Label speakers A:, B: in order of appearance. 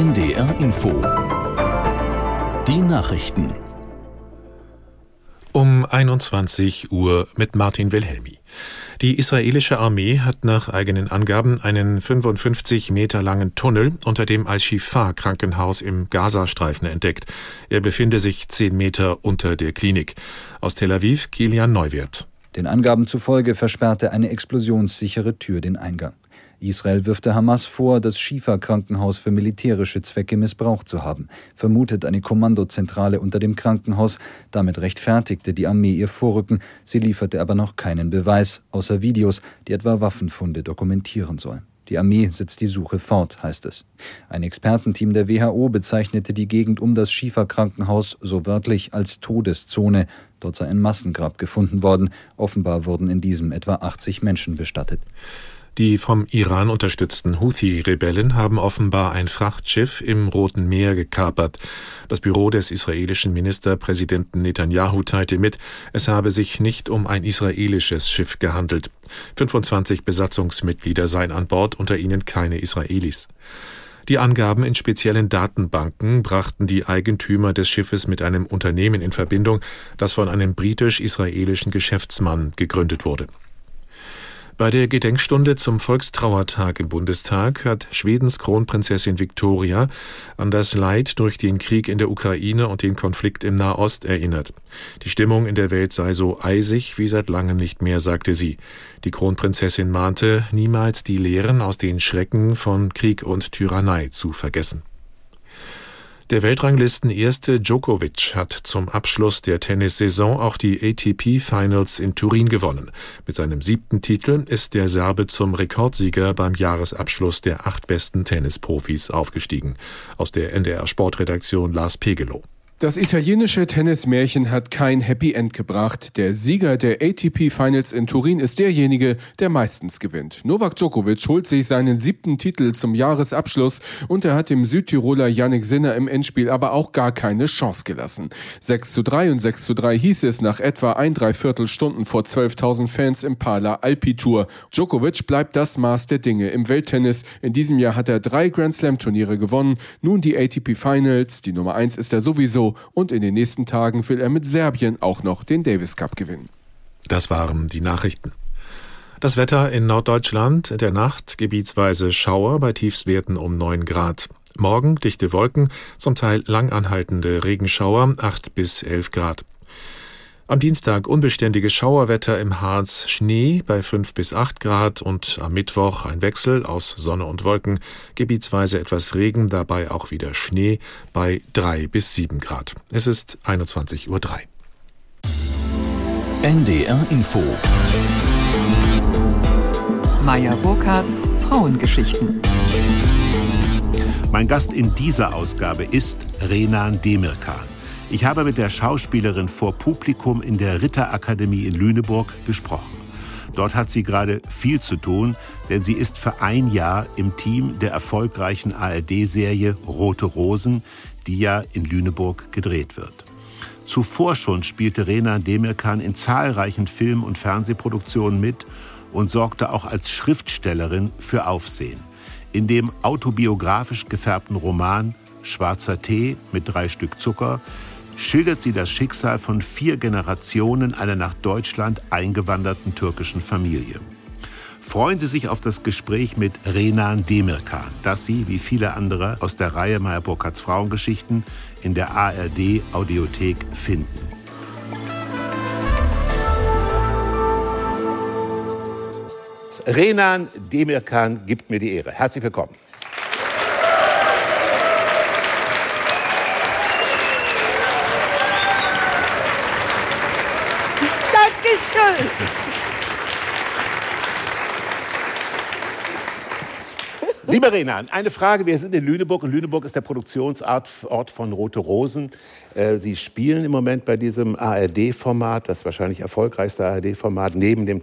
A: NDR Info. Die Nachrichten.
B: Um 21 Uhr mit Martin Wilhelmi. Die israelische Armee hat nach eigenen Angaben einen 55 Meter langen Tunnel unter dem Al-Shifa-Krankenhaus im Gazastreifen entdeckt. Er befinde sich 10 Meter unter der Klinik. Aus Tel Aviv, Kilian Neuwirth.
C: Den Angaben zufolge versperrte eine explosionssichere Tür den Eingang. Israel wirft der Hamas vor, das Schifa-Krankenhaus für militärische Zwecke missbraucht zu haben, vermutet eine Kommandozentrale unter dem Krankenhaus. Damit rechtfertigte die Armee ihr Vorrücken. Sie lieferte aber noch keinen Beweis, außer Videos, die etwa Waffenfunde dokumentieren sollen. Die Armee setzt die Suche fort, heißt es. Ein Expertenteam der WHO bezeichnete die Gegend um das Schiefer-Krankenhaus so wörtlich als Todeszone. Dort sei ein Massengrab gefunden worden. Offenbar wurden in diesem etwa 80 Menschen bestattet.
B: Die vom Iran unterstützten Houthi-Rebellen haben offenbar ein Frachtschiff im Roten Meer gekapert. Das Büro des israelischen Ministerpräsidenten Netanyahu teilte mit, es habe sich nicht um ein israelisches Schiff gehandelt. 25 Besatzungsmitglieder seien an Bord, unter ihnen keine Israelis. Die Angaben in speziellen Datenbanken brachten die Eigentümer des Schiffes mit einem Unternehmen in Verbindung, das von einem britisch-israelischen Geschäftsmann gegründet wurde. Bei der Gedenkstunde zum Volkstrauertag im Bundestag hat Schwedens Kronprinzessin Victoria an das Leid durch den Krieg in der Ukraine und den Konflikt im Nahost erinnert. Die Stimmung in der Welt sei so eisig wie seit langem nicht mehr, sagte sie. Die Kronprinzessin mahnte, niemals die Lehren aus den Schrecken von Krieg und Tyrannei zu vergessen. Der Weltranglisten-Erste Djokovic hat zum Abschluss der Tennissaison auch die ATP Finals in Turin gewonnen. Mit seinem siebten Titel ist der Serbe zum Rekordsieger beim Jahresabschluss der acht besten Tennisprofis aufgestiegen. Aus der NDR Sportredaktion Lars Pegelow.
D: Das italienische Tennismärchen hat kein Happy End gebracht. Der Sieger der ATP Finals in Turin ist derjenige, der meistens gewinnt. Novak Djokovic holt sich seinen siebten Titel zum Jahresabschluss und er hat dem Südtiroler Yannick Sinner im Endspiel aber auch gar keine Chance gelassen. 6 zu 3 und 6 zu 3 hieß es nach etwa ein Dreiviertelstunden vor 12.000 Fans im Pala Alpi Tour. Djokovic bleibt das Maß der Dinge im Welttennis. In diesem Jahr hat er drei Grand Slam Turniere gewonnen. Nun die ATP Finals. Die Nummer 1 ist er sowieso und in den nächsten Tagen will er mit Serbien auch noch den Davis Cup gewinnen.
B: Das waren die Nachrichten. Das Wetter in Norddeutschland, der Nacht gebietsweise Schauer bei Tiefstwerten um 9 Grad. Morgen dichte Wolken, zum Teil langanhaltende Regenschauer 8 bis 11 Grad. Am Dienstag unbeständiges Schauerwetter im Harz, Schnee bei 5 bis 8 Grad und am Mittwoch ein Wechsel aus Sonne und Wolken, gebietsweise etwas Regen, dabei auch wieder Schnee bei 3 bis 7 Grad. Es ist 21.03 Uhr.
A: NDR Info.
E: Meier Burkhardts Frauengeschichten.
F: Mein Gast in dieser Ausgabe ist Renan Demirkan. Ich habe mit der Schauspielerin vor Publikum in der Ritterakademie in Lüneburg gesprochen. Dort hat sie gerade viel zu tun, denn sie ist für ein Jahr im Team der erfolgreichen ARD-Serie Rote Rosen, die ja in Lüneburg gedreht wird. Zuvor schon spielte Rena Demirkan in zahlreichen Film- und Fernsehproduktionen mit und sorgte auch als Schriftstellerin für Aufsehen. In dem autobiografisch gefärbten Roman Schwarzer Tee mit drei Stück Zucker schildert sie das Schicksal von vier Generationen einer nach Deutschland eingewanderten türkischen Familie. Freuen Sie sich auf das Gespräch mit Renan Demirkan, das Sie, wie viele andere aus der Reihe Meyer Burkhardts Frauengeschichten, in der ARD Audiothek finden. Renan Demirkan gibt mir die Ehre. Herzlich willkommen.
G: Dankeschön.
F: Lieber Renan, eine Frage. Wir sind in Lüneburg und Lüneburg ist der Produktionsort von Rote Rosen. Äh, Sie spielen im Moment bei diesem ARD-Format, das wahrscheinlich erfolgreichste ARD-Format neben dem